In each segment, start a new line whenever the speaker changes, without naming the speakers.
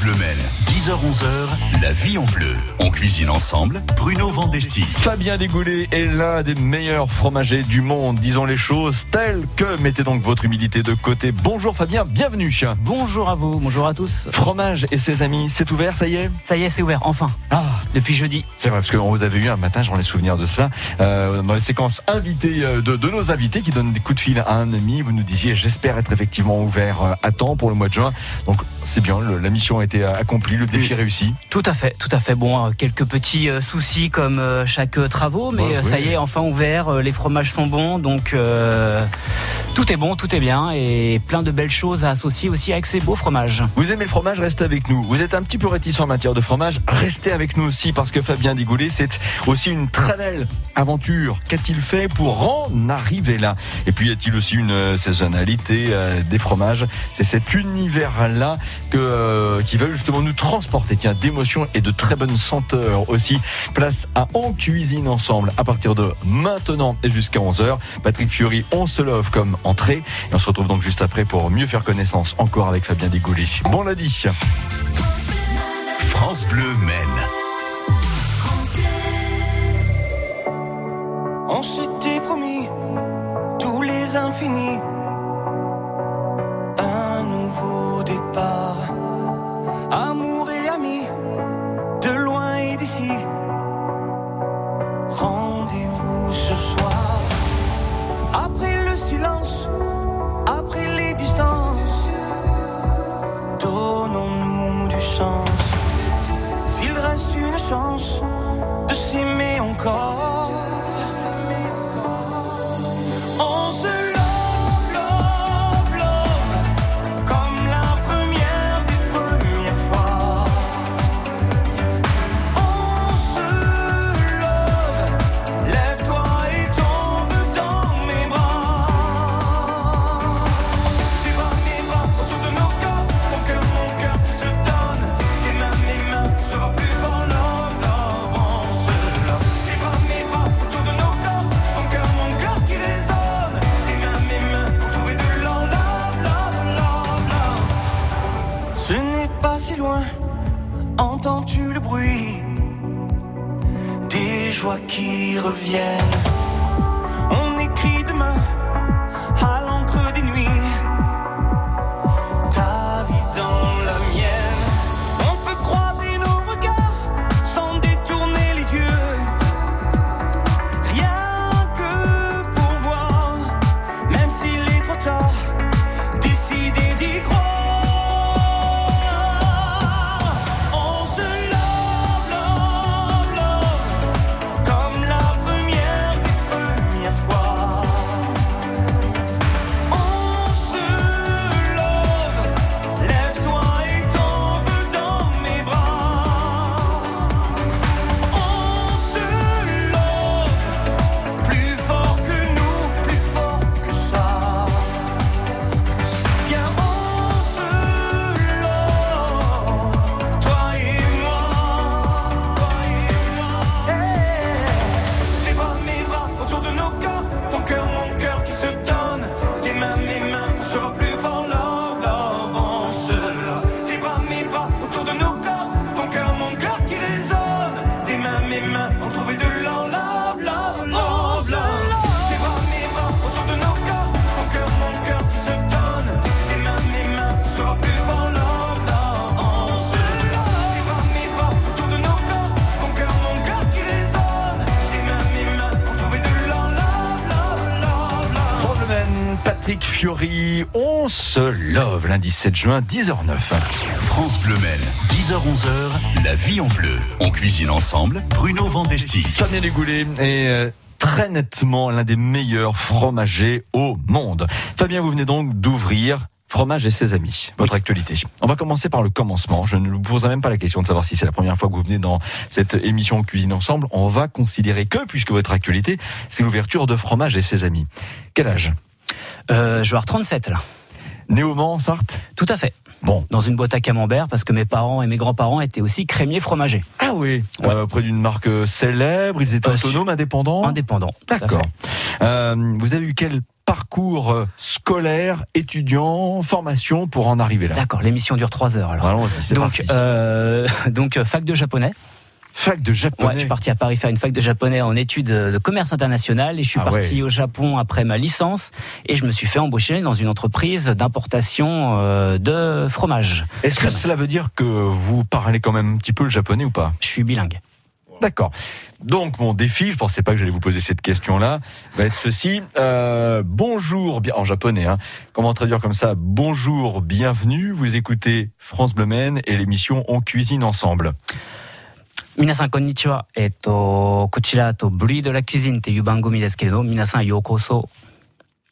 Bleu Mel, 10h-11h, la vie en bleu. On cuisine ensemble, Bruno Vandesti.
Fabien Desgoulets est l'un des meilleurs fromagers du monde, disons les choses telles que. Mettez donc votre humilité de côté. Bonjour Fabien, bienvenue.
Bonjour à vous, bonjour à tous.
Fromage et ses amis, c'est ouvert, ça y est?
Ça y est, c'est ouvert, enfin.
Ah,
Depuis jeudi.
c'est vrai, parce qu'on vous avait eu un matin, j'en ai souvenir de ça, euh, dans les séquences invitées euh, de, de nos invités qui donnent des coups de fil à un ami. Vous nous disiez, j'espère être effectivement ouvert euh, à temps pour le mois de juin. Donc c'est bien, le- la mission a été accomplie, le défi réussi.
Tout à fait, tout à fait. Bon, euh, quelques petits euh, soucis comme euh, chaque euh, travaux, mais
Ouais,
euh, ça
oui.
y est, enfin ouvert. euh, les fromages sont bons, donc euh, tout est bon, tout est bien, et plein de belles choses à associer aussi avec ces beaux fromages.
Vous aimez le fromage, restez avec nous. Vous êtes un petit peu réticent en matière de fromage, restez avec nous aussi parce que Fabien Digoulet, c'est aussi une très belle aventure. Qu'a-t-il fait pour en arriver là? Et puis y a-t-il aussi une euh, saisonnalité euh, des fromages? C'est cet univers-là que euh, qui va justement nous transporter, tiens, d'émotions et de très bonnes senteurs aussi. Place à On cuisine ensemble à partir de maintenant et jusqu'à 11h. Patrick Fiori, on se love comme entrée et on se retrouve donc juste après pour mieux faire connaissance encore avec Fabien Digoulet. Bon lundi.
France Bleu Maine.
On s'était promis tous les infinis.
Lundi 7 juin 10h09.
France Bleu Mel, 10h-11h, la vie en bleu. On cuisine ensemble, Bruno Vandesti.
Fabien Desgoulets est euh, très nettement l'un des meilleurs fromagers au monde. Fabien, vous venez donc d'ouvrir Fromage et ses amis, votre actualité. On va commencer par le commencement. Je ne vous poserai même pas la question de savoir si c'est la première fois que vous venez dans cette émission Cuisine Ensemble. On va considérer que, puisque votre actualité, c'est l'ouverture de Fromage et ses amis. Quel âge?
Euh, je vais avoir 37 là.
Né au Mans, Sarthe
Tout à fait.
Bon.
Dans une boîte à camembert parce que mes parents et mes grands-parents étaient aussi crémiers fromagers.
Ah oui Euh, Auprès d'une marque célèbre, ils étaient
Euh,
autonomes, indépendants
Indépendants.
D'accord. Euh, vous avez eu quel parcours euh, scolaire, étudiant, formation pour en arriver là?
D'accord, l'émission dure trois heures alors. Donc,
parti.
euh, donc euh, fac de japonais.
Fac de
Ouais,
japonais.
je suis parti à Paris faire une fac de japonais en études de commerce international et je suis
Ah
parti
ouais.
au Japon après ma licence et je me suis fait embaucher dans une entreprise d'importation euh, de fromage.
Est-ce que cela veut dire que vous parlez quand même un petit peu le japonais ou pas?
Je suis bilingue.
D'accord. Donc mon défi, je pensais pas que j'allais vous poser cette question-là, va être ceci. Euh, bonjour, bien en japonais. Hein. Comment traduire comme ça? Bonjour, bienvenue. Vous écoutez France Bleu et l'émission On cuisine ensemble.
皆さんこんにちは。えっとこちらとブリードラキュジンっていう番組ですけれど、皆さんようこそ。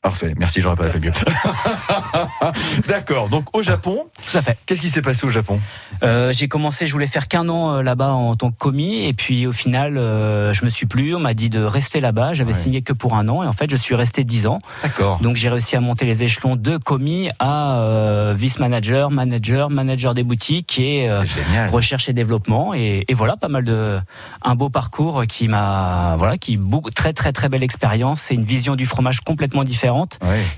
Parfait. Merci, j'aurais pas fait mieux. D'accord. Donc au Japon,
Tout à fait.
qu'est-ce qui s'est passé au Japon?
Euh, j'ai commencé, je voulais faire qu'un an euh, là-bas en tant que commis, et puis au final, euh, je me suis plu. On m'a dit de rester là-bas. J'avais
Ouais.
signé que pour un an, et en fait, je suis resté dix ans.
D'accord.
Donc j'ai réussi à monter les échelons de commis à vice-manager, manager, manager des boutiques et recherche et développement. Et, et voilà, pas mal de un beau parcours qui m'a voilà, qui beaucoup très très très belle expérience. C'est une vision du fromage complètement différente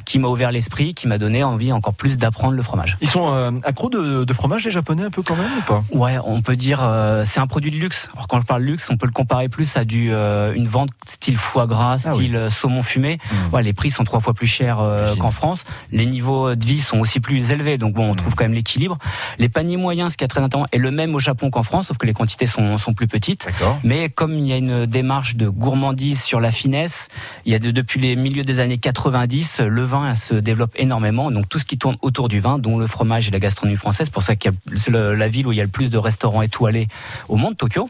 Qui m'a ouvert l'esprit, qui m'a donné envie encore plus d'apprendre le fromage.
Ils sont euh, accros de, de fromage les Japonais un peu quand même ou pas?
Ouais, on peut dire euh, c'est un produit de luxe. Alors quand je parle luxe, on peut le comparer plus à du euh, une vente style foie gras,
Ah
style euh, saumon fumé.
Mm.
Ouais, les prix sont trois fois plus chers euh, qu'en France. Les niveaux de vie sont aussi plus élevés, donc bon, on
Mm.
trouve quand même l'équilibre. Les paniers moyens, ce qui est très intéressant, est le même au Japon qu'en France, sauf que les quantités sont, sont plus petites. Mais comme il y a une démarche de gourmandise sur la finesse, il y a de- depuis les milieux des années 90, le vin se développe énormément. Donc tout ce qui tourne autour du vin, dont le fromage et la gastronomie française, c'est pour ça a c'est la ville où il y a le plus de restaurants étoilés au monde, Tokyo.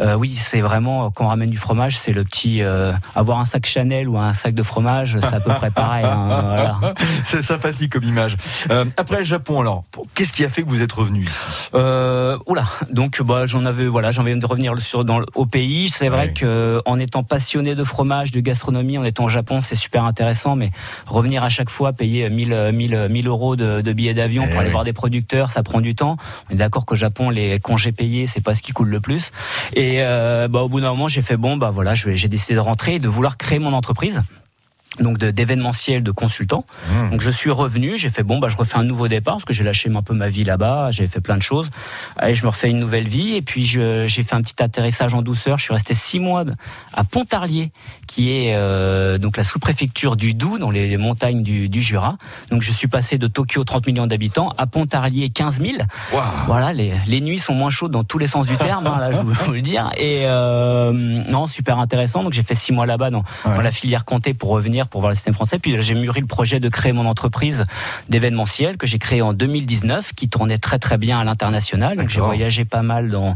Euh, oui, c'est vraiment quand on ramène du fromage, c'est le petit euh, avoir un sac Chanel ou un sac de fromage, c'est à peu près pareil. hein, voilà.
C'est sympathique comme image. Euh, après le Japon alors, qu'est-ce qui a fait que vous êtes revenu ici?
Euh, oula, donc bah j'en avais voilà, envie de revenir sur dans le- au pays. C'est vrai
Ouais.
que en étant passionné de fromage, de gastronomie, en étant au Japon, c'est super intéressant. Mais revenir à chaque fois, payer 1000 1000 1000 euros de, de billets d'avion
Eh
pour aller voir des producteurs, ça prend du temps. On est d'accord qu'au Japon, les congés payés, c'est pas ce qui coule le plus. Et euh, bah au bout d'un moment, j'ai fait bon, bah voilà, j'ai décidé de rentrer et de vouloir créer mon entreprise. Donc d'événementiel, de consultant.
Mmh.
Donc je suis revenu, j'ai fait bon bah je refais un nouveau départ parce que j'ai lâché un peu ma vie là-bas, j'ai fait plein de choses. Allez, je me refais une nouvelle vie et puis j'ai fait un petit atterrissage en douceur. Je suis resté six mois à Pontarlier, qui est euh, donc la sous-préfecture du Doubs, dans les montagnes du, du Jura. Donc je suis passé de Tokyo 30 millions d'habitants à Pontarlier 15 000.
Waouh.
Voilà, les, les nuits sont moins chaudes dans tous les sens du terme, hein, là je vous, je vous le dire. Et euh, non, super intéressant. Donc j'ai fait six mois là-bas dans,
Ouais.
dans la filière Comté pour revenir pour voir le système français. Puis j'ai mûri le projet de créer mon entreprise d'événementiel que j'ai créé en 2019, qui tournait très très bien à l'international. Donc j'ai voyagé pas mal dans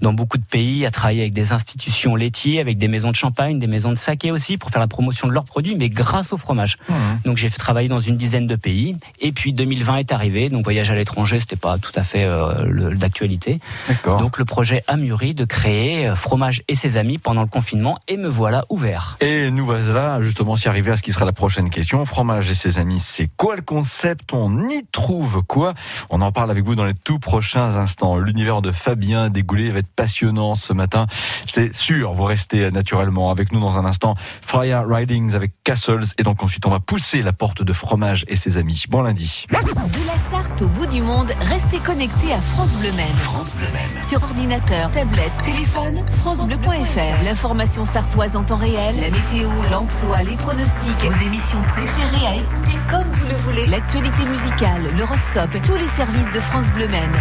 dans beaucoup de pays, à travailler avec des institutions laitiers, avec des maisons de champagne, des maisons de saké aussi pour faire la promotion de leurs produits, mais grâce au fromage.
Mmh.
Donc j'ai fait travailler dans une dizaine de pays. Et puis 2020 est arrivé, donc voyage à l'étranger, c'était pas tout à fait euh, d'actualité. Donc le projet a mûri de créer euh, Fromage et ses amis pendant le confinement, et me voilà ouvert.
Et nous voilà justement s'y arriver à ce qui sera la prochaine question. Fromage et ses amis, c'est quoi le concept? On y trouve quoi? On en parle avec vous dans les tout prochains instants. L'univers de Fabien Dégoulé va être passionnant ce matin. C'est sûr, vous restez naturellement avec nous dans un instant. Freya Ridings avec Castles. Et donc ensuite, on va pousser la porte de Fromage et ses amis. Bon lundi.
De la Sarthe au bout du monde, restez connectés à France Bleu Maine.
France Bleu Maine.
Sur ordinateur, tablette, téléphone, francebleu.fr. L'information sartoise en temps réel, la météo, l'emploi, les pronostics, vos émissions préférées à écouter comme vous le voulez. L'actualité musicale, l'horoscope, tous les services de France Bleu Maine.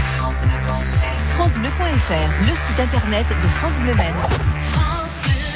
francebleu.fr, le site internet de France Bleu Maine.
You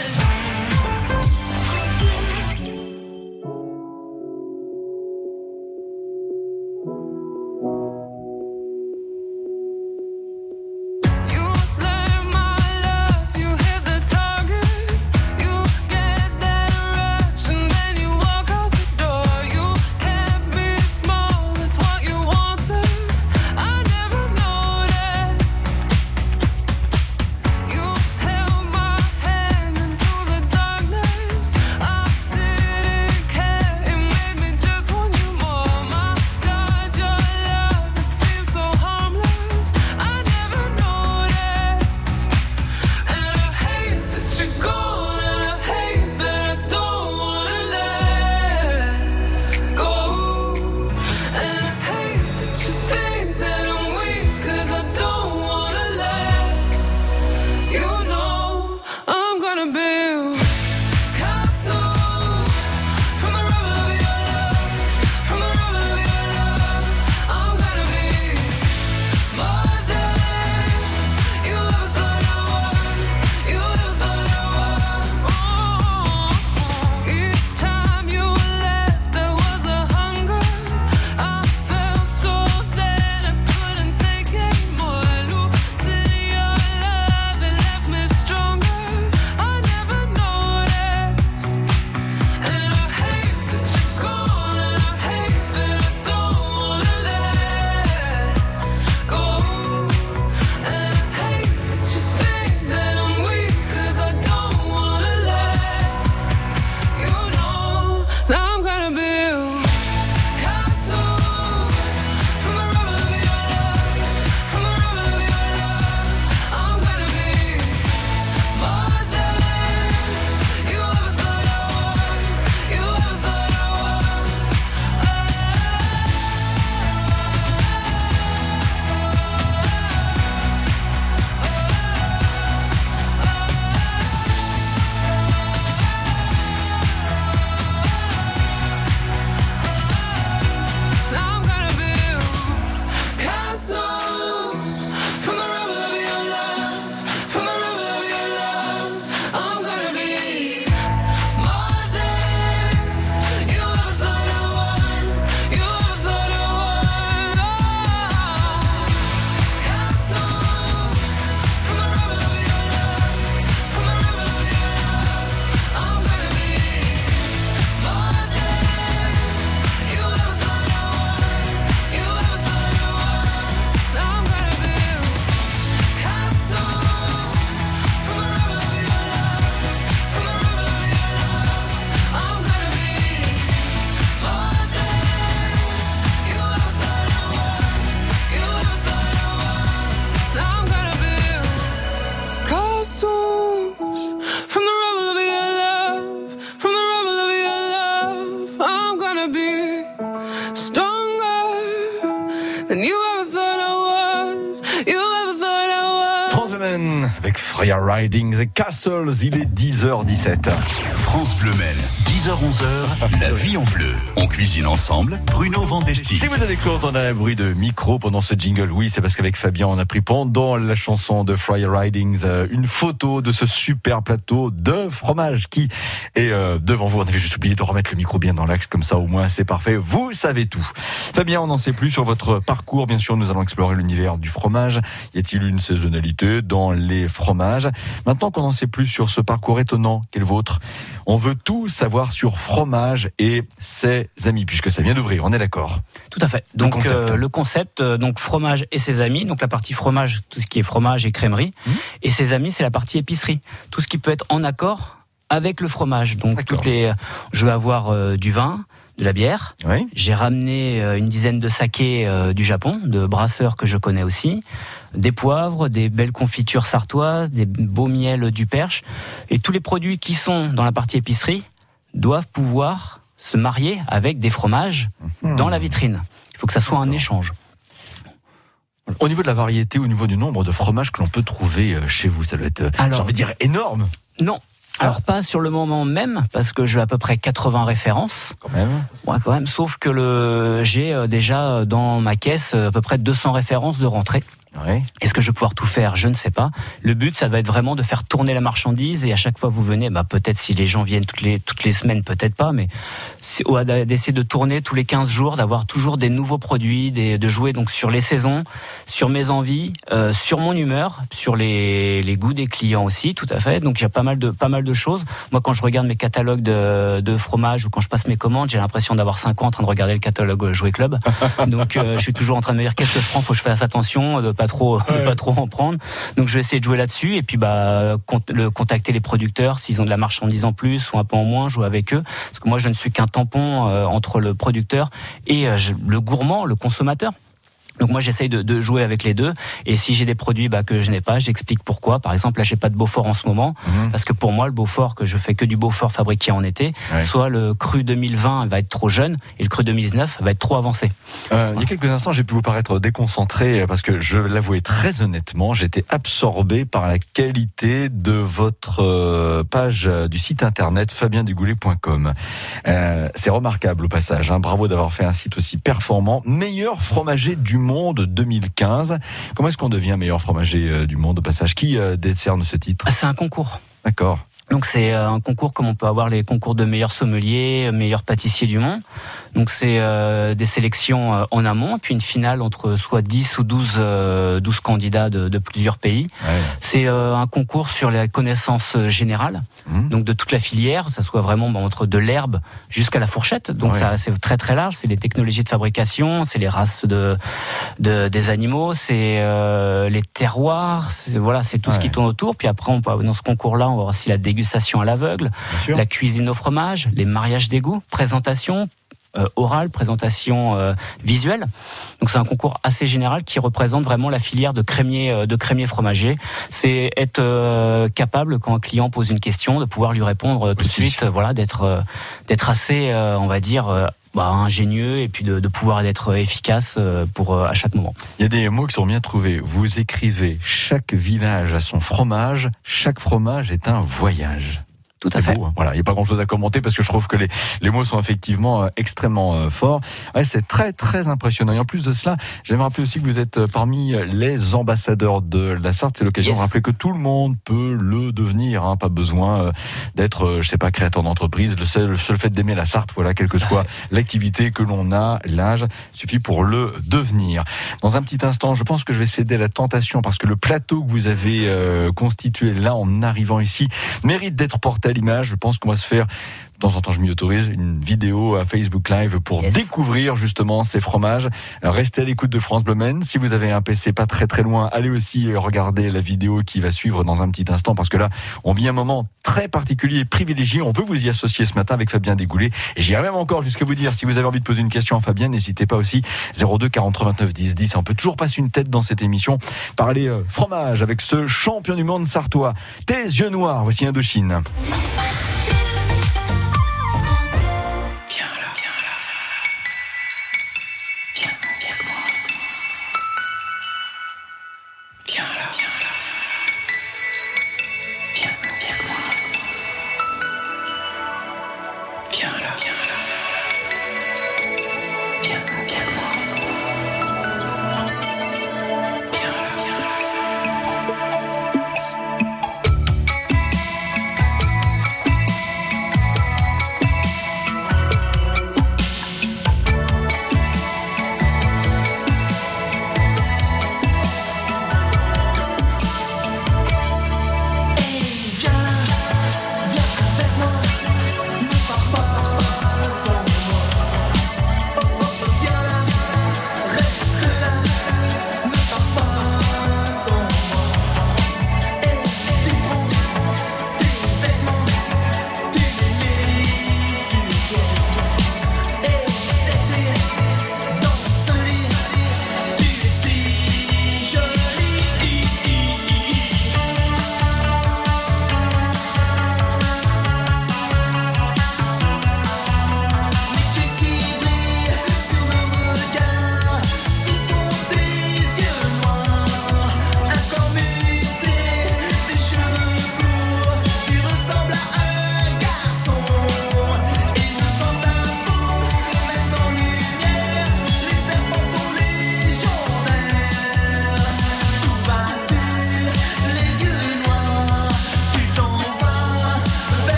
The
Castles, il est 10h17.
France Bleu Maine, 10h-11h, la vie en bleu. On cuisine ensemble, Bruno Vandesti.
Si vous avez cru entendre un bruit de micro pendant ce jingle, oui, c'est parce qu'avec Fabien, on a pris pendant la chanson de Freya Ridings euh, une photo de ce super plateau de fromage qui est euh, devant vous. On avait juste oublié de remettre le micro bien dans l'axe, comme ça au moins c'est parfait. Vous savez tout. Fabien, on n'en sait plus sur votre parcours. Bien sûr, nous allons explorer l'univers du fromage. Y a-t-il une saisonnalité dans les fromages? Maintenant qu'on en sait plus sur ce parcours étonnant qu'est le vôtre, on veut tout savoir sur fromage et ses amis, puisque ça vient d'ouvrir, on est d'accord
Tout à fait.
Le
Donc
concept.
euh, le concept, euh, donc fromage et ses amis. Donc la partie fromage, tout ce qui est fromage et crèmerie,
Mhm.
et ses amis, c'est la partie épicerie. Tout ce qui peut être en accord avec le fromage. Donc toutes les, je vais avoir euh, du vin, de la bière.
Oui.
J'ai ramené euh, une dizaine de sakés euh, du Japon, de brasseurs que je connais aussi, des poivres, des belles confitures sartoises, des beaux miels du Perche, et tous les produits qui sont dans la partie épicerie doivent pouvoir se marier avec des fromages dans la vitrine. Il faut que ça soit un échange.
Au niveau de la variété, au niveau du nombre de fromages que l'on peut trouver euh, chez vous, ça doit être, euh,
Alors-
j'ai envie de dire, énorme
Non. Alors pas sur le moment même, parce que j'ai à peu près 80 références.
quand même.
Ouais, quand même. Sauf que le, j'ai euh, déjà dans ma caisse à peu près 200 références de rentrée. Est-ce que je vais pouvoir tout faire? Je ne sais pas. Le but, ça va être vraiment de faire tourner la marchandise et à chaque fois vous venez, bah peut-être si les gens viennent toutes les toutes les semaines, peut-être pas, mais d'essayer de tourner tous les 15 jours, d'avoir toujours des nouveaux produits, des, de jouer donc sur les saisons, sur mes envies, euh, sur mon humeur, sur les, les goûts des clients aussi, tout à fait. Donc il y a pas mal de pas mal de choses. Moi, quand je regarde mes catalogues de, de fromage ou quand je passe mes commandes, j'ai l'impression d'avoir 5 ans en train de regarder le catalogue euh, Jouet Club. Donc euh, je suis toujours en train de me dire qu'est-ce que je prends, faut que je fasse attention de pas trop de pas trop en prendre. Donc je vais essayer de jouer là-dessus et puis bah le contacter les producteurs s'ils ont de la marchandise en plus ou un peu en moins, jouer avec eux parce que moi je ne suis qu'un tampon euh, entre le producteur et euh, le gourmand, le consommateur. Donc moi j'essaye de, de jouer avec les deux et si j'ai des produits bah, que je n'ai pas, j'explique pourquoi. Par exemple là j'ai pas de Beaufort en ce moment
Mhm.
parce que pour moi le Beaufort que je fais que du Beaufort fabriqué en été,
Ouais.
soit le cru 2020 va être trop jeune et le cru 2019 va être trop avancé.
Euh, il y a quelques instants, j'ai pu vous paraître déconcentré euh, parce que je l'avouais très honnêtement, j'étais absorbé par la qualité de votre euh, page du site internet fabiendugoulet.com. Euh, c'est remarquable au passage. hein. Bravo d'avoir fait un site aussi performant. Meilleur fromager du monde 2015. Comment est-ce qu'on devient meilleur fromager euh, du monde au passage? Qui euh, décerne ce titre?
Ah, c'est un concours.
D'accord.
Donc c'est euh, un concours comme on peut avoir les concours de meilleurs sommeliers, euh, meilleurs pâtissiers du monde. Donc c'est euh, des sélections euh, en amont, puis une finale entre soit 10 ou 12, euh, 12 candidats de, de plusieurs pays.
Ouais.
C'est euh, un concours sur les connaissances euh, générales,
Mhm.
donc de toute la filière, ça soit vraiment bon, entre de l'herbe jusqu'à la fourchette. Donc
Ouais.
ça c'est très très large. C'est les technologies de fabrication, c'est les races de, de des animaux, c'est euh, les terroirs, c'est- voilà, c'est tout ce qui tourne autour. Puis après, on peut, dans ce concours-là, on va voir aussi la dégustation à l'aveugle, la cuisine au fromage, les mariages d'égout, présentation orale, présentation euh, visuelle. Donc c'est un concours assez général qui représente vraiment la filière de crémier euh, de crémier fromager. C'est être euh, capable quand un client pose une question de pouvoir lui répondre euh, tout de suite, euh, voilà, d'être euh, d'être assez, euh, on va dire. euh, bah, ingénieux et puis de, de pouvoir être efficace euh, pour euh, à chaque moment.
Il y a des mots qui sont bien trouvés. Vous écrivez chaque village a son fromage, chaque fromage est un voyage.
Tout à fait.
beau, hein. Voilà, il n'y a pas grand-chose à commenter parce que je trouve que les, les mots sont effectivement euh, extrêmement euh, forts. Ouais, c'est très très impressionnant. Et en plus de cela, j'aimerais rappeler aussi que vous êtes euh, parmi les ambassadeurs de la Sarthe. C'est l'occasion
Yes.
de rappeler que tout le monde peut le devenir. Hein. Pas besoin euh, d'être, je sais pas, créateur d'entreprise. Le seul, le seul fait d'aimer la Sarthe, voilà, quelle que soit l'activité que l'on a, l'âge, suffit pour le devenir. Dans un petit instant, je pense que je vais céder à la tentation parce que le plateau que vous avez euh, constitué là en arrivant ici mérite d'être porté l'image. Je pense qu'on va se faire temps en temps, je m'y autorise une vidéo à Facebook Live pour
Yes.
découvrir justement ces fromages. Euh, Restez à l'écoute de France Bleu Maine. Si vous avez un PC pas très très loin, allez aussi regarder la vidéo qui va suivre dans un petit instant parce que là, on vit un moment très particulier et privilégié. On veut vous y associer ce matin avec Fabien Dégoulé. Et j'irai même encore jusqu'à vous dire, si vous avez envie de poser une question à Fabien, n'hésitez pas aussi 02 43 29 10 10. On peut toujours passer une tête dans cette émission. Parler euh, fromage avec ce champion du monde sartois. Tes yeux noirs, voici Indochine.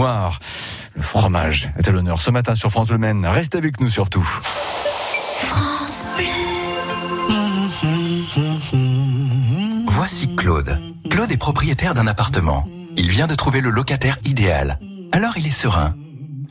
Le fromage est à l'honneur ce matin sur France Le Maine. Reste avec nous surtout.
Voici Claude. Claude est propriétaire d'un appartement. Il vient de trouver le locataire idéal. Alors il est serein.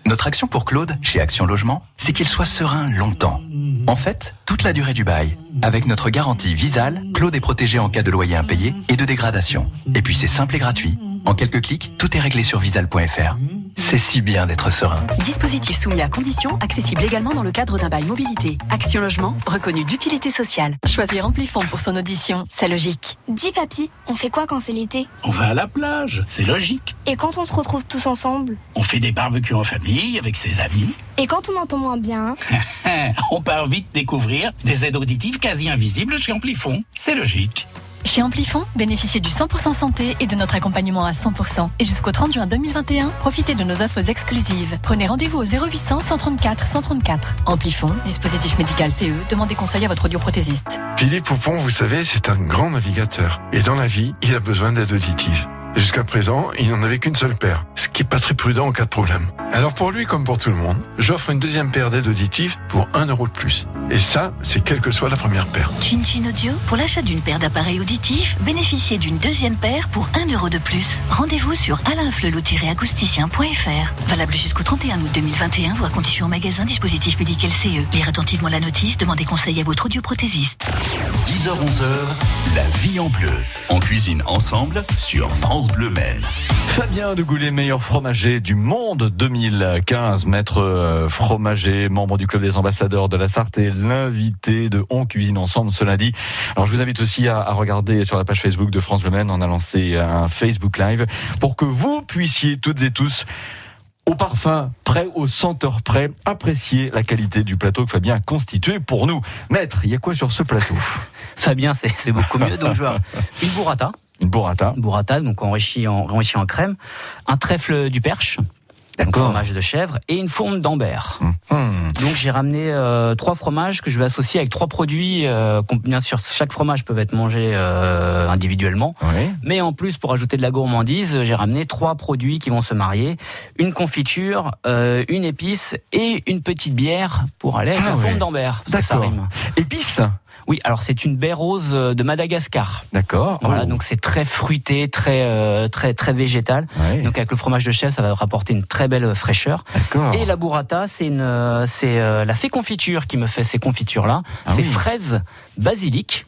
Notre action pour Claude, chez Action Logement, c'est qu'il soit serein longtemps. En fait, toute la durée du bail. Avec notre garantie Visal, Claude est protégé en cas de loyer impayé et de dégradation. Et puis c'est simple et gratuit. En quelques clics, tout est réglé sur visal.fr. C'est si bien d'être serein.
Dispositif soumis à conditions, accessible également dans le cadre d'un bail mobilité. Action Logement, reconnu d'utilité sociale. Choisir Amplifon pour son audition, c'est logique.
Dis papy, on fait quoi quand c'est l'été?
On va à la plage, c'est logique.
Et quand on se retrouve tous ensemble?
On fait des barbecues en famille avec ses amis.
Et quand on entend moins bien?
On part vite découvrir des aides auditives quasi invisibles chez Amplifon. C'est logique.
Chez Amplifon, bénéficiez du 100% santé et de notre accompagnement à 100%. Et jusqu'au 30 juin 2021, profitez de nos offres exclusives. Prenez rendez-vous au 0800 134 134. Amplifon, dispositif médical CE, demandez conseil à votre audioprothésiste.
Philippe Poupon, vous savez, c'est un grand navigateur. Et dans la vie, il a besoin d'aide auditive. Jusqu'à présent, il n'en avait qu'une seule paire, ce qui est pas très prudent en cas de problème. Alors pour lui, comme pour tout le monde, j'offre une deuxième paire d'aides auditives pour 1 euro de plus. Et ça, c'est quelle que soit la première paire.
Chin Chin Audio, pour l'achat d'une paire d'appareils auditifs, bénéficiez d'une deuxième paire pour 1 euro de plus. Rendez-vous sur alainflelou-acousticien.fr. Valable jusqu'au 31 août 2021, voire conditions au magasin dispositif médical CE. Lire attentivement la notice, demandez conseil à votre audioprothésiste.
10h-11h, la vie en bleu. On cuisine ensemble sur France Bleu Maine.
Fabien de Goulet, meilleur fromager du monde 2015, maître euh, fromager, membre du club des ambassadeurs de la Sarthe et l'invité de On Cuisine Ensemble ce lundi. Alors je vous invite aussi à, regarder sur la page Facebook de France Le Maine, on a lancé un Facebook Live pour que vous puissiez toutes et tous au parfum près, au senteur près, apprécier la qualité du plateau que Fabien a constitué pour nous. Maître, il y a quoi sur ce plateau?
Fabien, c'est c'est beaucoup mieux. Donc je une burrata.
Une burrata.
Une burrata, donc enrichie en, enrichie en crème. Un trèfle du perche. Donc fromage de chèvre et une fourme d'ambert.
Hum,
Donc j'ai ramené euh, trois fromages que je vais associer avec trois produits. Euh, bien sûr, chaque fromage peut être mangé euh, individuellement,
oui.
mais en plus pour ajouter de la gourmandise, j'ai ramené trois produits qui vont se marier une confiture, euh, une épice et une petite bière pour aller avec
Ah
la fourme d'ambert.
D'accord.
rime. Oui, alors c'est une baie rose euh, de Madagascar.
D'accord.
Voilà,
Oh.
donc c'est très fruité, très euh, très très végétal.
Ouais.
Donc avec le fromage de chèvre, ça va rapporter une très belle fraîcheur.
D'accord.
Et la burrata, c'est une, euh, c'est euh, la fée confiture qui me fait ces confitures là.
Ah
c'est
oui.
fraises basilic.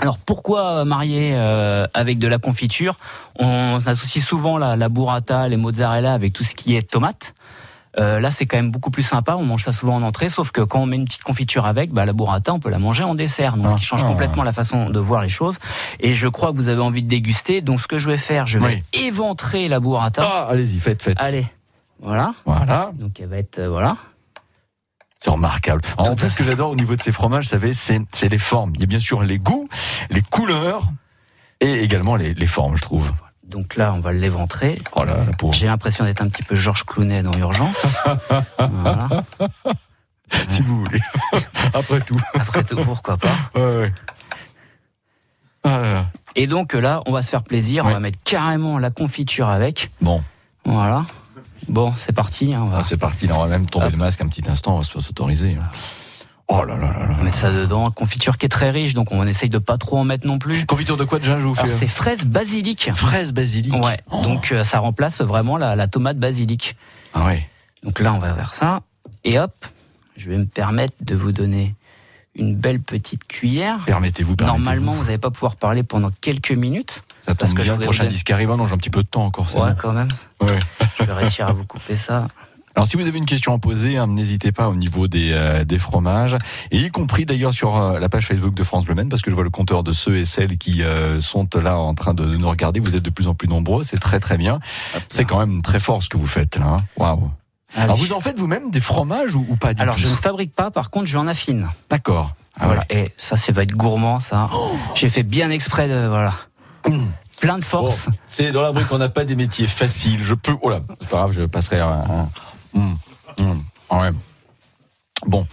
Alors pourquoi euh, marier euh, avec de la confiture? On associe souvent la, la burrata, les mozzarella avec tout ce qui est tomate. Euh, là, c'est quand même beaucoup plus sympa. On mange ça souvent en entrée, sauf que quand on met une petite confiture avec, bah, la burrata, on peut la manger en dessert. Donc, ce qui change
Ah.
complètement la façon de voir les choses. Et je crois que vous avez envie de déguster. Donc, ce que je vais faire, je vais éventrer la burrata.
Ah, allez-y, faites, faites.
Allez, voilà.
Voilà.
Donc, elle va être euh, voilà.
C'est remarquable. En plus, ce que j'adore au niveau de ces fromages, vous savez, c'est c'est les formes. Il y a bien sûr les goûts, les couleurs et également les, les formes, je trouve.
Donc là, on va l'éventrer.
Oh.
J'ai l'impression d'être un petit peu Georges Clounet dans Urgence. voilà.
Si vous voulez. Après tout.
Après tout, pourquoi pas.
Ouais, ouais. Ah là là.
Et donc là, on va se faire plaisir. On va mettre carrément la confiture avec.
Bon,
Voilà. Bon, c'est parti. hein, on va
ah, c'est parti. Là, on va même tomber
Hop.
le masque un petit instant. On va se s'autoriser. Oh là là là là.
mettre ça dedans. Confiture qui est très riche, donc on essaye de pas trop en mettre non plus.
Confiture de quoi déjà, je vous fais
Alors c'est fraise basilic.
Fraise basilic.
Ouais.
Oh.
Donc euh, ça remplace vraiment la, la tomate basilic.
Ah ouais.
Donc là, on va faire ça. Et hop, je vais me permettre de vous donner une belle petite cuillère.
Permettez-vous, permettez-vous.
Normalement, vous n'allez pas pouvoir parler pendant quelques minutes.
ça
parce
tombe
que
bien. Le prochain disque arrive. Ah Non, j'ai un petit peu de temps encore. c'est
Ouais, quand même.
Ouais.
Je vais réussir à vous couper ça.
Alors si vous avez une question à poser, hein, n'hésitez pas au niveau des, euh, des fromages, et y compris d'ailleurs sur euh, la page Facebook de France Bleu Maine, parce que je vois le compteur de ceux et celles qui euh, sont là en train de, de nous regarder. Vous êtes de plus en plus nombreux, c'est très très bien. C'est quand même très fort ce que vous faites là. hein. Waouh. Alors
Allez.
vous en faites vous-même des fromages ou, ou pas du
Alors,
tout
je ne fabrique pas, par contre, je en affine.
D'accord. Ah
voilà.
ouais.
Et ça, ça va être gourmand, ça. J'ai fait bien exprès de. Voilà. Plein de force.
Bon, c'est dans la brique, on n'a pas des métiers faciles. Je peux. Oh là, c'est pas grave, je passerai. à un- Hum, hum, ouais. Bon,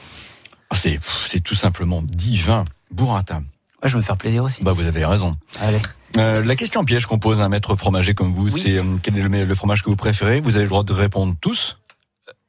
c'est c'est tout simplement divin. Burrata.
Ouais, je vais me faire plaisir aussi.
Bah vous avez raison.
Allez.
Euh, la question piège qu'on pose à un maître fromager comme vous,
Oui.
c'est euh, quel est le, le fromage que vous préférez? Vous avez le droit de répondre tous.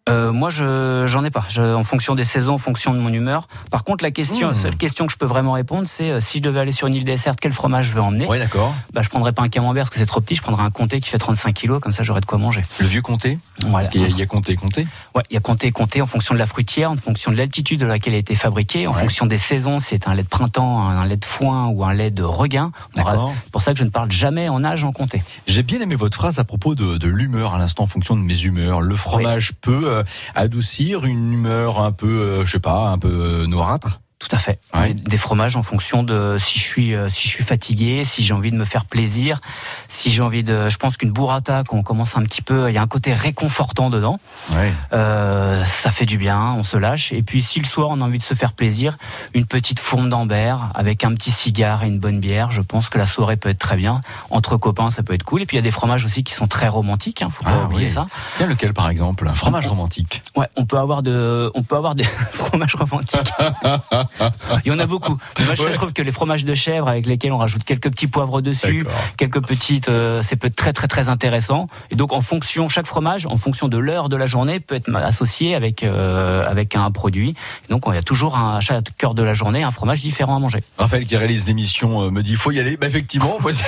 Euh, moi, je j'en ai pas. Je, en fonction des saisons, en fonction de mon humeur. Par contre, la question,
Mmh.
la seule question que je peux vraiment répondre, c'est euh, si je devais aller sur une île déserte, quel fromage je veux emmener?
Oui, d'accord.
Bah, je prendrais pas un camembert parce que c'est trop petit. Je prendrais un comté qui fait 35 kilos, comme ça j'aurais de quoi manger.
Le vieux comté?
Voilà.
Parce qu'il y a- il y a compté, compté.
Ouais, il y a compté, compté en fonction de la fruitière, en fonction de l'altitude de laquelle elle a été fabriquée, en
Ouais.
fonction des saisons, si c'est un lait de printemps, un lait de foin ou un lait de regain.
D'accord.
C'est pour ça que je ne parle jamais en âge en comté.
J'ai bien aimé votre phrase à propos de, de l'humeur à l'instant en fonction de mes humeurs. Le fromage peut euh, adoucir une humeur un peu, euh, je sais pas, un peu euh, noirâtre.
Tout à fait.
Ouais.
Des fromages en fonction de si je suis euh, si je suis fatigué, si j'ai envie de me faire plaisir, si j'ai envie de. Je pense qu'une burrata, quand on commence un petit peu, il y a un côté réconfortant dedans.
Ouais.
Euh, ça fait du bien, on se lâche. Et puis si le soir on a envie de se faire plaisir, une petite fourme d'ambert avec un petit cigare et une bonne bière, je pense que la soirée peut être très bien. Entre copains, ça peut être cool. Et puis il y a des fromages aussi qui sont très romantiques, hein, faut pas
Ah,
oublier
oui.
ça.
Tiens, lequel par exemple? Un fromage romantique.
Ouais, on peut avoir de, on peut avoir des fromages romantiques. Il y en a beaucoup. Mais moi, je
Ouais.
trouve que les fromages de chèvre avec lesquels on rajoute quelques petits poivres dessus, quelques petites, euh, c'est peut être très très très intéressant. Et donc en fonction, chaque fromage, en fonction de l'heure de la journée, peut être associé avec euh, avec un produit. Et donc il y a toujours un, à chaque heure de la journée un fromage différent à manger.
Raphaël qui réalise l'émission euh, me dit faut y aller. Bah effectivement, voici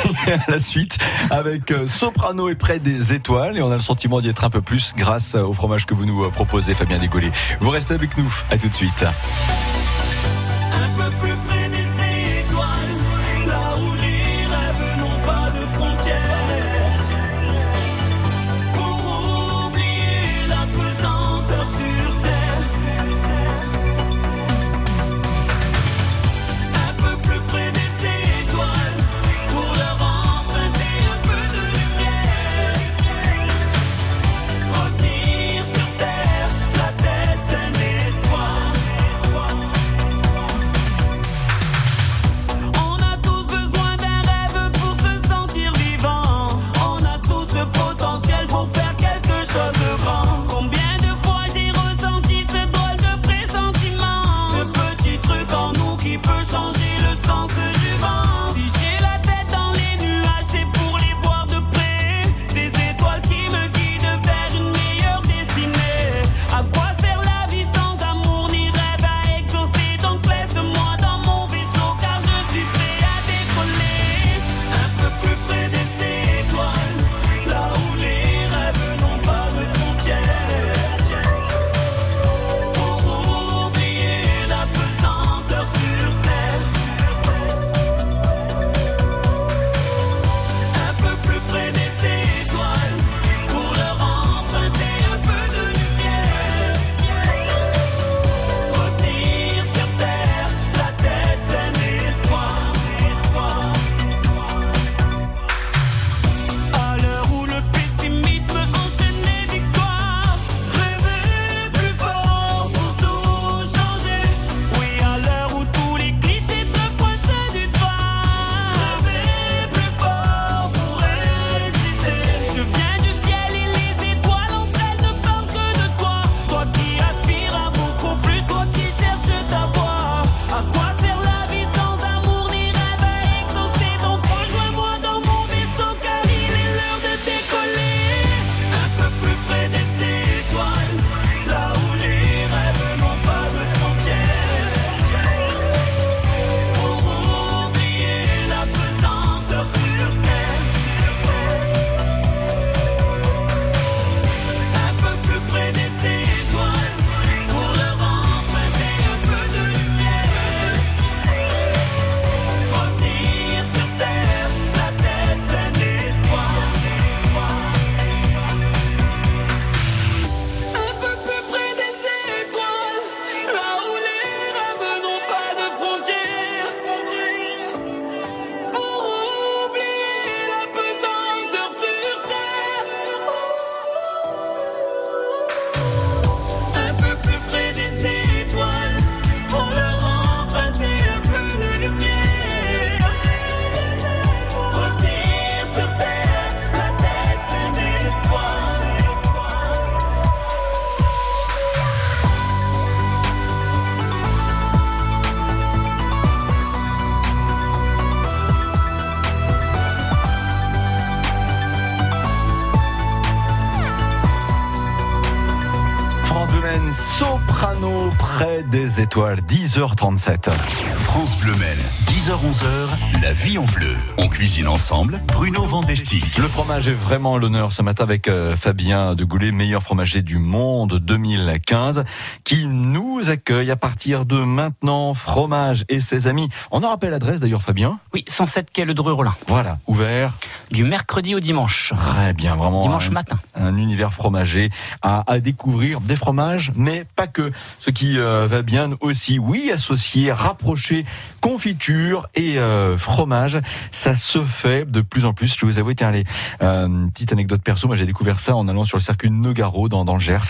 la suite avec euh, Soprano est près des étoiles et on a le sentiment d'y être un peu plus grâce au fromage que vous nous proposez, Fabien Dégolé. Vous restez avec nous. À tout de suite.
Un peu plus près étoiles,
10h37.
France Bleu Maine, 10h-11h, la vie en bleu. On cuisine ensemble, Bruno Vandestick.
Le fromage est vraiment à l'honneur ce matin avec euh, Fabien de Goulet, meilleur fromager du monde 2015, qui nous accueille à partir de maintenant, fromage et ses amis. On en rappelle l'adresse d'ailleurs Fabien?
Oui, 107 quai Le Dreux-Rollin.
Voilà, ouvert
Du mercredi au dimanche.
Très bien, vraiment.
Dimanche
un,
matin.
Un univers fromager à, à découvrir, des fromages, mais pas que. Ce qui euh, va bien aussi, oui, associer, rapprocher confiture et euh, fromage, ça se fait de plus en plus. Je vous avoue, tiens, allez, euh, petite anecdote perso, moi j'ai découvert ça en allant sur le circuit Nogaro dans, dans le Gers,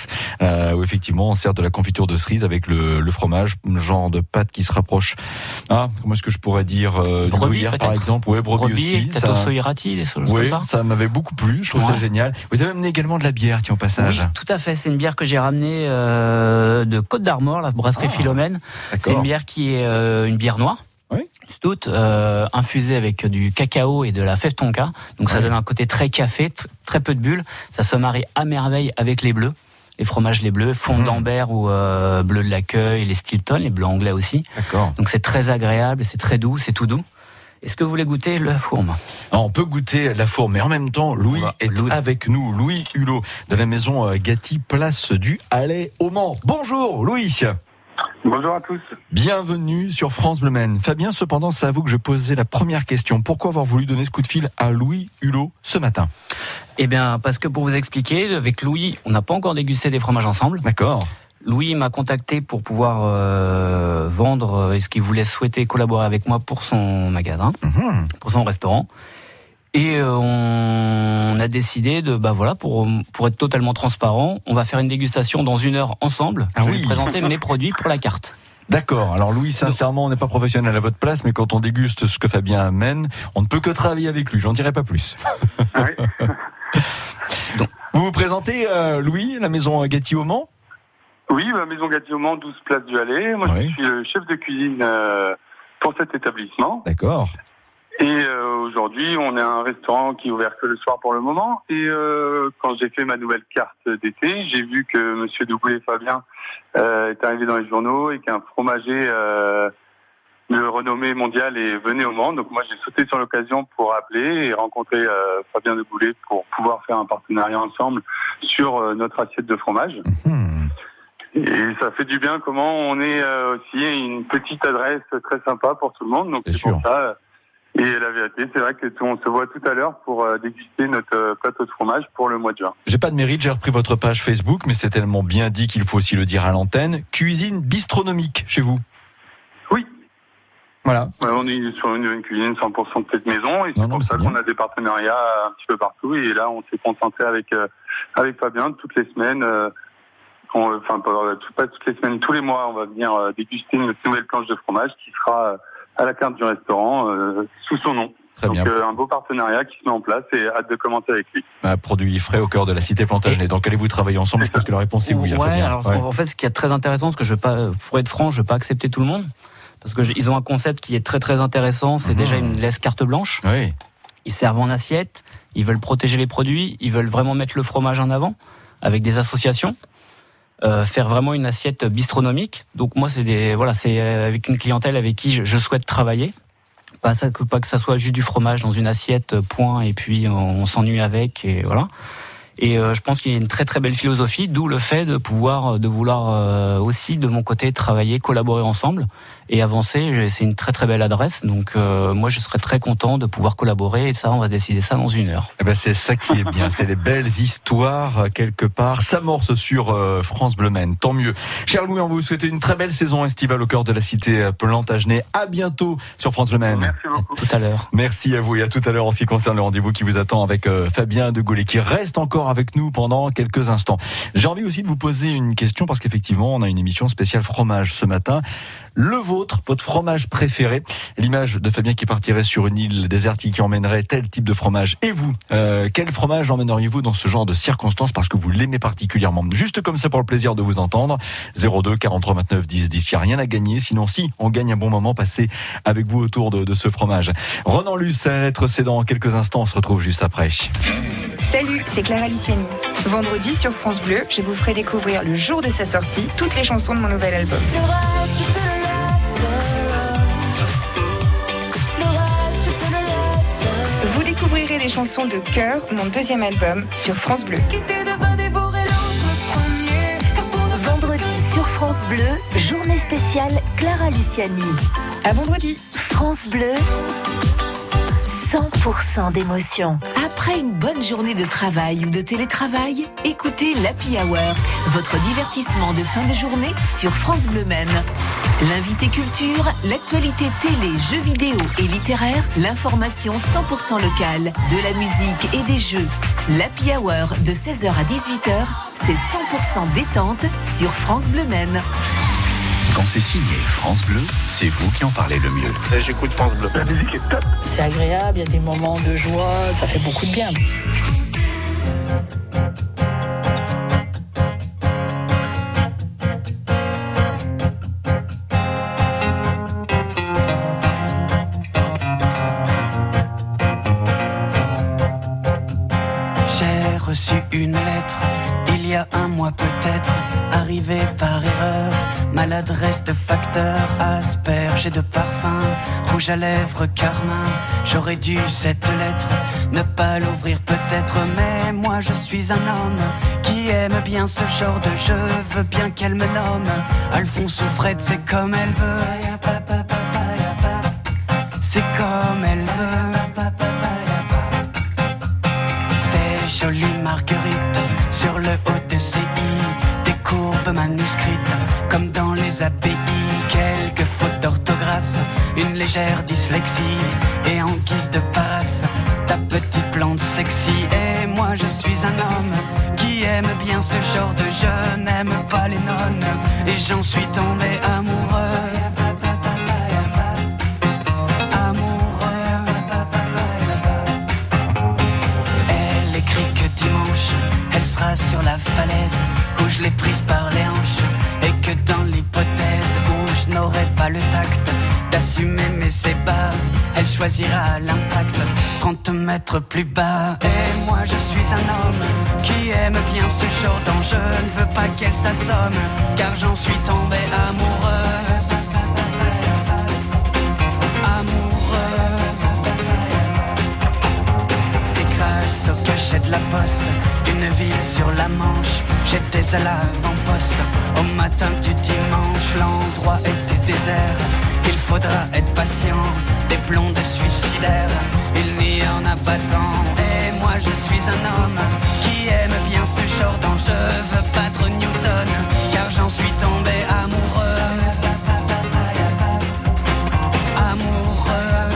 euh, où effectivement on sert de la confiture de cerise avec le, le fromage, un genre de pâte qui se rapproche. Ah, comment est-ce que je pourrais dire euh, du gruyère, par exemple, ouais, brebis,
Brebis,
aussi. ça-
soirati, des choses
oui,
comme ça.
ça m'avait beaucoup plu. Je trouve ça génial. Vous avez amené également de la bière, tiens, au passage.
Oui, tout à fait. C'est une bière que j'ai ramenée euh, de Côte d'Armor, la brasserie
Ah,
C'est une bière qui est euh, une bière noire.
Oui.
Stout, euh, infusée avec du cacao et de la fève tonka. Donc ça donne un côté très café, tr- très peu de bulles. Ça se marie à merveille avec les bleus. Les fromages les bleus, fond
Mhm.
d'Ambert ou euh, bleu de l'accueil, les Stilton, les bleus anglais aussi.
D'accord.
Donc c'est très agréable, c'est très doux, c'est tout doux. Est-ce que vous voulez goûter le fourme?
Alors, on peut goûter la fourme, mais en même temps, Louis est
Louis.
avec nous. Louis Hulot de la maison Gatti, place du Allais au Mans. Bonjour, Louis.
Bonjour à tous.
Bienvenue sur France Bleu Maine. Fabien, cependant, c'est à vous que je posais la première question. Pourquoi avoir voulu donner ce coup de fil à Louis Hulot ce matin?
Eh bien, parce que pour vous expliquer, avec Louis, on n'a pas encore dégusté des fromages ensemble.
D'accord.
Louis m'a contacté pour pouvoir euh, vendre, euh, est-ce qu'il voulait souhaiter collaborer avec moi pour son magasin,
Mhm.
pour son restaurant. Et euh, on a décidé de, bah voilà, pour, pour être totalement transparent, on va faire une dégustation dans une heure ensemble.
Ah
Je vais
oui.
présenter mes produits pour la carte.
D'accord. Alors Louis, sincèrement, on n'est pas professionnel à votre place, mais quand on déguste ce que Fabien amène, on ne peut que travailler avec lui. J'en dirai pas plus.
Donc.
Vous vous présentez, euh, Louis, la maison Gatti au Mans
Oui, ma maison Gatti au Mans, 12 Place du Allée. Moi,
Oui.
je suis le chef de cuisine euh, pour cet établissement.
D'accord.
Et euh, aujourd'hui, on est un restaurant qui est ouvert que le soir pour le moment. Et euh, quand j'ai fait ma nouvelle carte d'été, j'ai vu que Monsieur Doublé Fabien euh, est arrivé dans les journaux et qu'un fromager euh, de renommée mondiale est venu au Mans. Donc moi, j'ai sauté sur l'occasion pour appeler et rencontrer euh, Fabien de Goulet pour pouvoir faire un partenariat ensemble sur euh, notre assiette de fromage.
Hmm.
Et ça fait du bien comment on est euh, aussi une petite adresse très sympa pour tout le monde. Donc c'est pour ça. Et la vérité, c'est vrai que tout- on se voit tout à l'heure pour euh, déguster notre euh, plateau de fromage pour le mois de juin.
J'ai pas de mérite, j'ai repris votre page Facebook, mais c'est tellement bien dit qu'il faut aussi le dire à l'antenne. Cuisine bistronomique chez vous.
Oui.
Voilà.
Ouais, on est sur une, une cuisine 100% de cette maison et c'est pour ça qu'on a des partenariats un petit peu partout. Et là, on s'est concentré avec euh, avec Fabien toutes les semaines. euh, on- Enfin, pas, tout- pas toutes les semaines, tous les mois, on va venir euh, déguster notre nouvelle planche de fromage qui sera à la carte du restaurant euh, sous son nom.
Très
Donc
bien.
euh, un beau partenariat qui se met en place et hâte de commencer avec lui.
Un produit frais au cœur de la cité Plantagenet. Donc allez-vous travailler ensemble? Je pense que la réponse est oui.
Ouais, alors
Ouais.
en fait, ce qui est très intéressant, parce que je vais pas, pour être franc, je vais pas accepter tout le monde, parce que je- ils ont un concept qui est très très intéressant. C'est
Mhm.
déjà une laisse carte blanche.
Oui.
Ils servent en assiette. Ils veulent protéger les produits. Ils veulent vraiment mettre le fromage en avant avec des associations. Euh, faire vraiment une assiette bistronomique. Donc moi, c'est des voilà, c'est euh, avec une clientèle avec qui je, je souhaite travailler. Pas ça pas que ça soit juste du fromage dans une assiette euh, point et puis on, on s'ennuie avec et voilà. Et euh, je pense qu'il y a une très très belle philosophie, d'où le fait de pouvoir, de vouloir euh, aussi de mon côté travailler, collaborer ensemble et avancer. C'est une très très belle adresse, donc euh, moi je serais très content de pouvoir collaborer et ça on va décider ça dans une heure.
Eh ben c'est ça qui est bien, c'est les belles histoires euh, quelque part s'amorcent sur euh, France Bleu Maine. Tant mieux. Cher Louis, on vous souhaite une très belle saison estivale au cœur de la cité euh, Plantagenet. À bientôt sur France Bleu Maine.
Merci beaucoup.
Tout à l'heure.
Merci à vous et à tout à l'heure en ce qui concerne le rendez-vous qui vous attend avec euh, Fabien de Gaulle qui reste encore avec nous pendant quelques instants. J'ai envie aussi de vous poser une question parce qu'effectivement on a une émission spéciale fromage ce matin. Le vôtre, votre fromage préféré. L'image de Fabien qui partirait sur une île désertique qui emmènerait tel type de fromage. Et vous, euh, quel fromage emmèneriez-vous dans ce genre de circonstances parce que vous l'aimez particulièrement? Juste comme ça pour le plaisir de vous entendre. 02 43 29 10 10. Il n'y a rien à gagner. Sinon, si, on gagne un bon moment passé avec vous autour de, ce fromage. Ronan Luce, la lettre C dans quelques instants. On se retrouve juste après.
Salut, c'est Clara Luciani. Vendredi sur France Bleu, je vous ferai découvrir le jour de sa sortie toutes les chansons de mon nouvel album. Vous découvrirez les chansons de Cœur, mon deuxième album, sur France Bleu.
Vendredi sur France Bleu, journée spéciale Clara Luciani.
À vendredi.
France Bleu, 100% d'émotion.
Après une bonne journée de travail ou de télétravail, écoutez l'Happy Hour, votre divertissement de fin de journée sur France Bleu Maine. L'invité culture, l'actualité télé, jeux vidéo et littéraire, l'information 100% locale, de la musique et des jeux. L'Happy Hour de 16h à 18h, c'est 100% détente sur France Bleu Maine.
Quand c'est signé France Bleu, c'est vous qui en parlez le mieux.
J'écoute France Bleu. La musique est top.
C'est agréable, il y a des moments de joie, ça fait beaucoup de bien.
J'ai reçu une lettre il y a un mois peut-être, arrivée par erreur. Maladresse de facteur, asperge et de parfum, rouge à lèvres, carmin. J'aurais dû cette lettre ne pas l'ouvrir peut-être, mais moi je suis un homme qui aime bien ce genre de jeu. Veux bien qu'elle me nomme Alphonse ou Fred, c'est comme elle veut. C'est comme elle veut. Des jolies marguerites sur le haut de ses légère dyslexie et en guise de paraphe, ta petite plante sexy. Et moi je suis un homme qui aime bien ce genre de jeu, n'aime pas les nonnes et j'en suis tombé amoureux. Elle écrit que dimanche, elle sera sur la falaise où je l'ai prise par choisira l'impact 30 mètres plus bas. Et moi je suis un homme qui aime bien ce genre d'enjeu. Ne veux pas qu'elle s'assomme, car j'en suis tombé amoureux. Et grâce au cachet de la poste d'une ville sur la Manche, j'étais à l'avant-poste. Au matin du dimanche, l'endroit était désert. Il faudra être patient, des blondes suicidaires. Il n'y en a pas cent. Et moi je suis un homme qui aime bien ce genre d'enjeu. Veux battre Newton, car j'en suis tombé amoureux. Amoureux.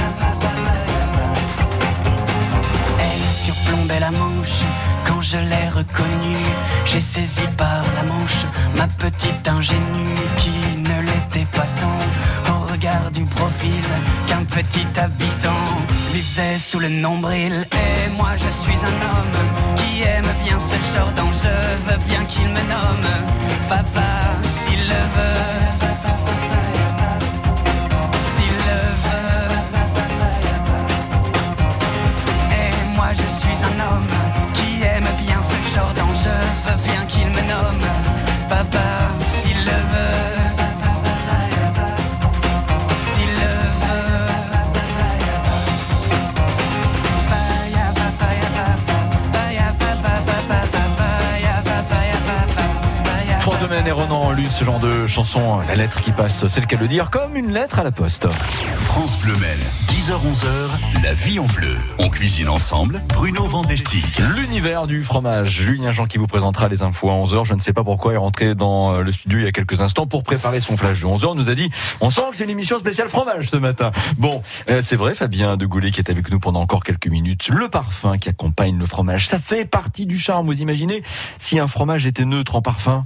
Elle surplombait la manche quand je l'ai reconnue. J'ai saisi par la manche ma petite ingénue qui ne l'était pas tant du profil qu'un petit habitant lui faisait sous le nombril. Et moi je suis un homme qui aime bien ce genre d'enjeu, veux bien qu'il me nomme papa s'il le veut. S'il le veut. Et moi je suis un homme qui aime bien ce genre d'enjeu, veux bien qu'il me nomme
France de Maine et Ronan lu ce genre de chanson, la lettre qui passe, c'est le cas de le dire, comme une lettre à la poste.
France Bleu Maine, 10h-11h, la vie en bleu. On cuisine ensemble, Bruno Vandestick.
L'univers du fromage. Julien Jean qui vous présentera les infos à 11h. Je ne sais pas pourquoi est rentré dans le studio il y a quelques instants pour préparer son flash de 11h. nous a dit, on sent que c'est une émission spéciale fromage ce matin. Bon, euh, c'est vrai, Fabien de Goulet qui est avec nous pendant encore quelques minutes. Le parfum qui accompagne le fromage, ça fait partie du charme. Vous imaginez si un fromage était neutre en parfum?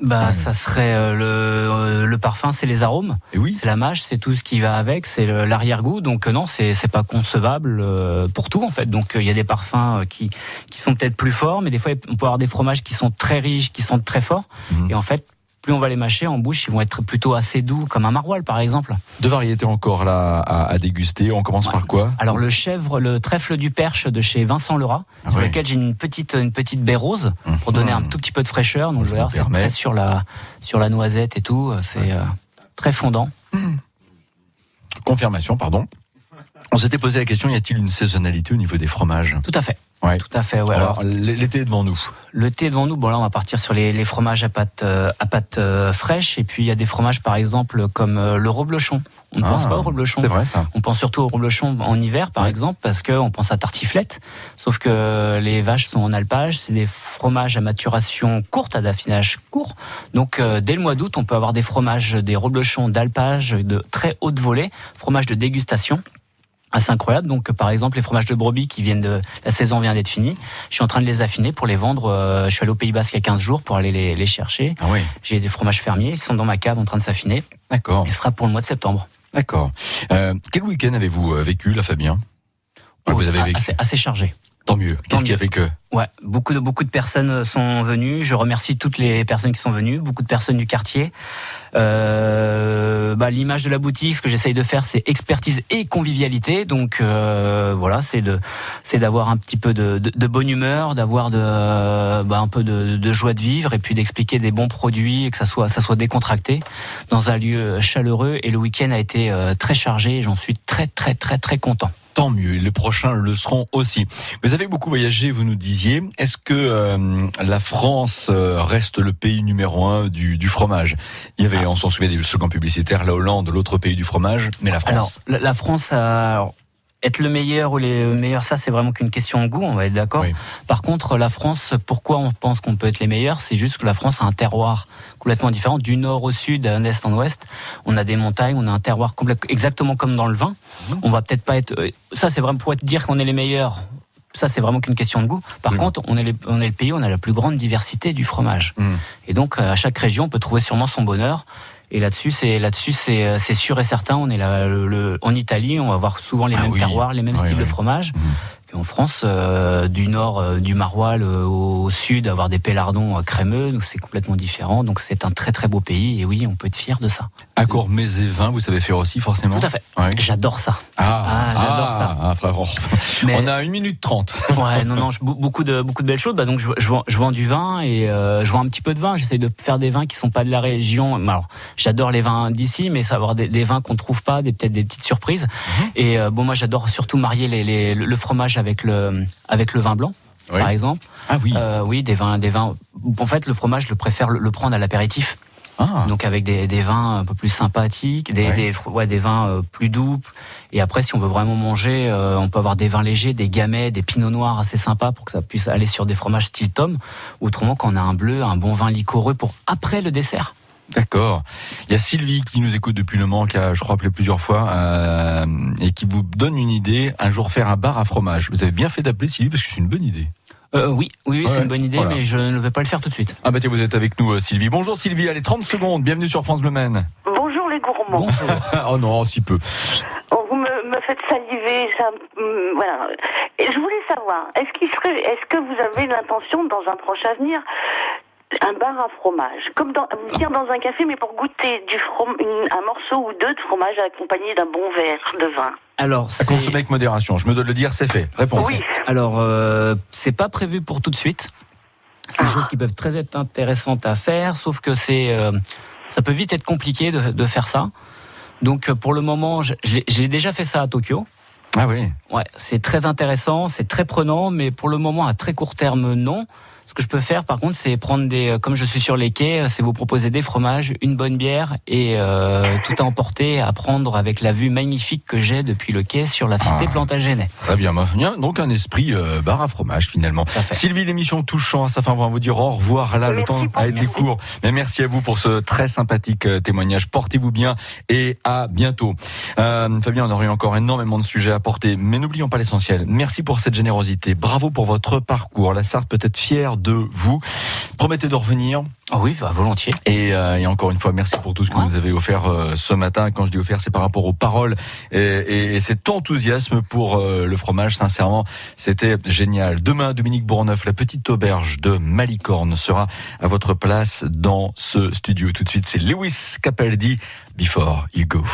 Bah, ça serait euh, le, euh, le parfum, c'est les arômes.
Et oui.
C'est la mâche, c'est tout ce qui va avec, c'est l'arrière-goût. Donc euh, non, c'est c'est pas concevable euh, pour tout en fait. Donc il y a des parfums qui qui sont peut-être plus forts, mais des fois on peut avoir des fromages qui sont très riches, qui sont très forts.
Mhm.
Et en fait, plus on va les mâcher en bouche, ils vont être plutôt assez doux, comme un maroilles par exemple.
Deux variétés encore là à, à déguster. On commence par quoi?
Alors le chèvre, le trèfle du Perche de chez Vincent Lerat,
Ah
sur lequel j'ai une petite une petite baie rose pour donner un tout petit peu de fraîcheur. Donc je vais c'est très sur la sur la noisette et tout, c'est euh, très fondant.
Confirmation, pardon. On s'était posé la question y a-t-il une saisonnalité au niveau des fromages?
Tout à fait.
Ouais.
Tout à fait. Ouais.
Alors,
Alors,
l'été est devant nous.
Le thé devant nous, bon là on va partir sur les, les fromages à pâte euh, à pâte euh, fraîche et puis il y a des fromages par exemple comme euh, le reblochon. On ne
Ah,
pense pas au reblochon.
c'est vrai, ça.
On pense surtout au reblochon en hiver par exemple parce que on pense à tartiflette. Sauf que les vaches sont en alpage, c'est des fromages à maturation courte, à d'affinage court. Donc dès le mois d'août, on peut avoir des fromages, des reblochons d'alpage de très haute volée, fromage de dégustation assez incroyable. Donc, par exemple, les fromages de brebis qui viennent de la saison vient d'être finie. Je suis en train de les affiner pour les vendre. Euh, je suis allé au Pays Basque il y a 15 jours pour aller les, les chercher.
Ah oui.
J'ai des fromages fermiers. Ils sont dans ma cave en train de s'affiner.
D'accord.
Et ce sera pour le mois de septembre.
D'accord. Euh, quel week-end avez-vous euh, vécu, là, Fabien? Vous avez
Ah,
vécu
assez, assez chargé.
Tant mieux. Qu'est-ce qui a fait que
Ouais, beaucoup de beaucoup de personnes sont venues. Je remercie toutes les personnes qui sont venues, beaucoup de personnes du quartier. Euh, bah, l'image de la boutique, ce que j'essaye de faire, c'est expertise et convivialité. Donc euh, voilà, c'est de c'est d'avoir un petit peu de, de, de bonne humeur, d'avoir de bah, un peu de, de joie de vivre et puis d'expliquer des bons produits et que ça soit ça soit décontracté dans un lieu chaleureux. Et le week-end a été euh, très chargé. J'en suis très très très très content.
Tant mieux, et les prochains le seront aussi. Vous avez beaucoup voyagé, vous nous disiez. Est-ce que euh, la France euh, reste le pays numéro un du, du fromage? Il y avait, on s'en souvient, des slogans publicitaires, la Hollande, l'autre pays du fromage, mais la France?
Alors, la, la France a. être le meilleur ou les meilleurs, ça c'est vraiment qu'une question de goût, on va être d'accord. Par contre, la France, pourquoi on pense qu'on peut être les meilleurs? C'est juste que la France a un terroir complètement différent, du nord au sud, d'un est en ouest. On a des montagnes, on a un terroir exactement comme dans le vin. On va peut-être pas être. Ça c'est vraiment pour être dire qu'on est les meilleurs. Ça, c'est vraiment qu'une question de goût. Par contre, on est, les- on est le pays où on a la plus grande diversité du fromage. Et donc, euh, à chaque région, on peut trouver sûrement son bonheur. Et là-dessus, c'est là-dessus, c'est euh, c'est sûr et certain. On est là, le, le- en Italie, on va avoir souvent les mêmes terroirs, les mêmes styles de fromage. Qu'en France, euh, du nord, euh, du maroilles euh, au sud, avoir des pélardons crémeux, donc c'est complètement différent. Donc c'est un très très beau pays. Et oui, on peut être fier de ça.
Accord mets et vin, vous savez faire aussi forcément
Tout à fait.
Ouais.
J'adore ça.
Ah,
j'adore ça.
Ah, frère, on a une minute trente.
Ouais, non, non, je- be- beaucoup de beaucoup de belles choses. Bah donc je, je vends, je vends du vin et je vends un petit peu de vin. J'essaie de faire des vins qui sont pas de la région. Alors, j'adore les vins d'ici, mais savoir des, des vins qu'on trouve pas, des peut-être des petites surprises. Et euh, bon, moi, j'adore surtout marier les, les- le fromage avec le avec le vin blanc.
Oui.
Par exemple.
Ah oui.
Euh, oui, des vins, des vins. En fait, le fromage, je le préfère le, le prendre à l'apéritif.
Ah.
Donc avec des, des vins un peu plus sympathiques, des,
Ouais.
des, ouais, des vins euh, plus doux. Et après, si on veut vraiment manger, euh, on peut avoir des vins légers, des gamets, des pinots noirs assez sympas pour que ça puisse aller sur des fromages style tome. Autrement, quand on a un bleu, un bon vin liquoreux pour après le dessert.
D'accord. Il y a Sylvie qui nous écoute depuis le Mans, qui a, je crois, appelé plusieurs fois, euh, et qui vous donne une idée, un jour faire un bar à fromage. Vous avez bien fait d'appeler Sylvie parce que c'est une bonne idée.
Euh, oui, oui, oui, c'est une bonne idée,
voilà.
mais je ne vais pas le faire tout de suite.
Ah bah tiens, vous êtes avec nous, euh, Sylvie. Bonjour Sylvie, allez, 30 secondes, bienvenue sur France Bleu Maine.
Bonjour les gourmands.
oh non, si peu.
Oh, vous me, me faites saliver, ça, hum, voilà. Et je voulais savoir, est-ce qu'il serait, est-ce que vous avez l'intention dans un proche avenir un bar à fromage, comme dans, dans un café, mais pour goûter du from, une- un morceau ou deux de fromage accompagné d'un bon verre de vin.
Alors,
À
c'est-
consommer avec modération, je me dois de le dire, c'est fait. Réponse.
Alors, euh, c'est pas prévu pour tout de suite. C'est des choses qui peuvent très être intéressantes à faire, sauf que c'est, euh, ça peut vite être compliqué de, de faire ça. Donc, euh, pour le moment, j'ai déjà fait ça à Tokyo.
Ah oui.
Ouais, c'est très intéressant, c'est très prenant, mais pour le moment, à très court terme, non. Ce que je peux faire, par contre, c'est prendre des, euh, comme je suis sur les quais, euh, c'est vous proposer des fromages, une bonne bière et euh, tout à emporter, à prendre avec la vue magnifique que j'ai depuis le quai sur la cité
Ah.
Plantagenet.
Très bien, donc un esprit euh, bar à fromage finalement. Sylvie, l'émission touchant à sa fin, on va vous dire au revoir là, le temps a été court. Mais merci à vous pour ce très sympathique témoignage. Portez-vous bien et à bientôt. Euh, Fabien, on aurait encore énormément de sujets à porter, mais n'oublions pas l'essentiel. Merci pour cette générosité. Bravo pour votre parcours. La Sarthe peut être fière de vous. Promettez de revenir.
Ah oui, bah, volontiers.
Et, euh, et encore une fois, merci pour tout ce que vous avez offert euh, ce matin. Quand je dis offert, c'est par rapport aux paroles et, et- et cet enthousiasme pour euh, le fromage. Sincèrement, c'était génial. Demain, Dominique Bourneuf, la petite auberge de Malicorne, sera à votre place dans ce studio. Tout de suite, c'est Lewis Capaldi. Before you go.